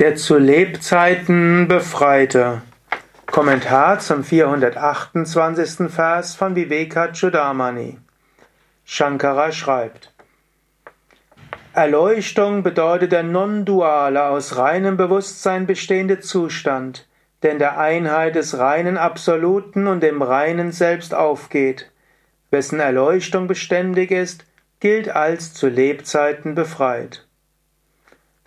Der zu Lebzeiten Befreite. Kommentar zum 428. Vers von Vivekachudamani. Shankara schreibt: Erleuchtung bedeutet der non-duale, aus reinem Bewusstsein bestehende Zustand, der in der Einheit des reinen Absoluten und dem reinen Selbst aufgeht. Wessen Erleuchtung beständig ist, gilt als zu Lebzeiten befreit.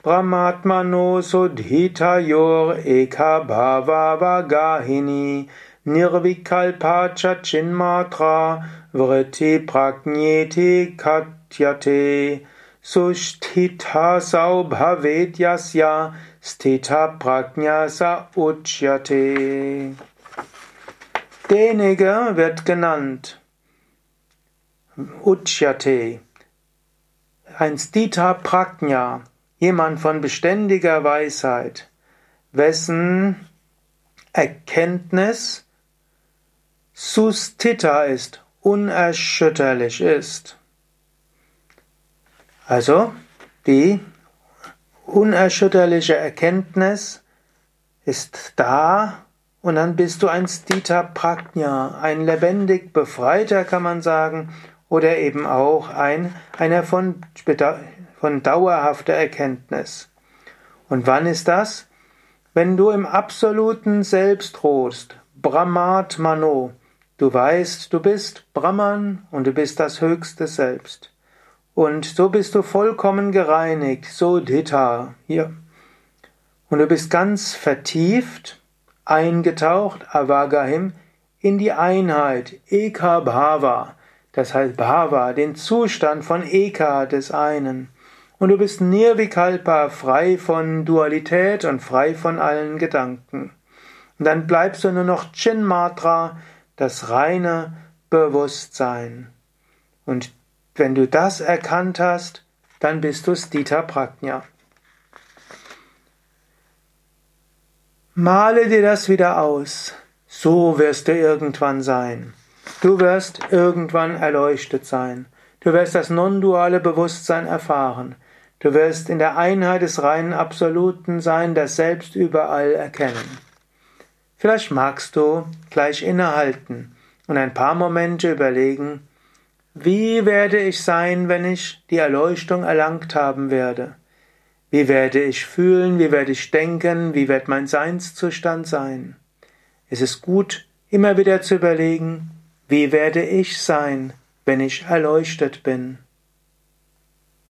Brahmatmano sudhitayor eka bhava vagahini nirvikalpa chinmatra vritti prajneti katyate susthita sau bhavedyasya sthita prajnasa uchyate. Derjenige wird genannt Uchyate, ein Sthita Prajna, jemand von beständiger Weisheit, wessen Erkenntnis sustita ist, unerschütterlich ist. Also, die unerschütterliche Erkenntnis ist da und dann bist du ein Stita Prajna, ein lebendig Befreiter, kann man sagen, oder eben auch ein, einer von von dauerhafter Erkenntnis. Und wann ist das? Wenn du im absoluten Selbst ruhst, Brahmat Mano, du weißt, du bist Brahman und du bist das höchste Selbst. Und so bist du vollkommen gereinigt, so Dhita, hier. Und du bist ganz vertieft, eingetaucht, Avagahim, in die Einheit, Eka Bhava, das heißt Bhava, den Zustand von Eka des einen. Und du bist Nirvikalpa, frei von Dualität und frei von allen Gedanken. Und dann bleibst du nur noch Chinmatra, das reine Bewusstsein. Und wenn du das erkannt hast, dann bist du Stita Prajna. Male dir das wieder aus. So wirst du irgendwann sein. Du wirst irgendwann erleuchtet sein. Du wirst das non-duale Bewusstsein erfahren. Du wirst in der Einheit des reinen Absoluten sein, das Selbst überall erkennen. Vielleicht magst du gleich innehalten und ein paar Momente überlegen, wie werde ich sein, wenn ich die Erleuchtung erlangt haben werde? Wie werde ich fühlen, wie werde ich denken, wie wird mein Seinszustand sein? Es ist gut, immer wieder zu überlegen, wie werde ich sein, wenn ich erleuchtet bin?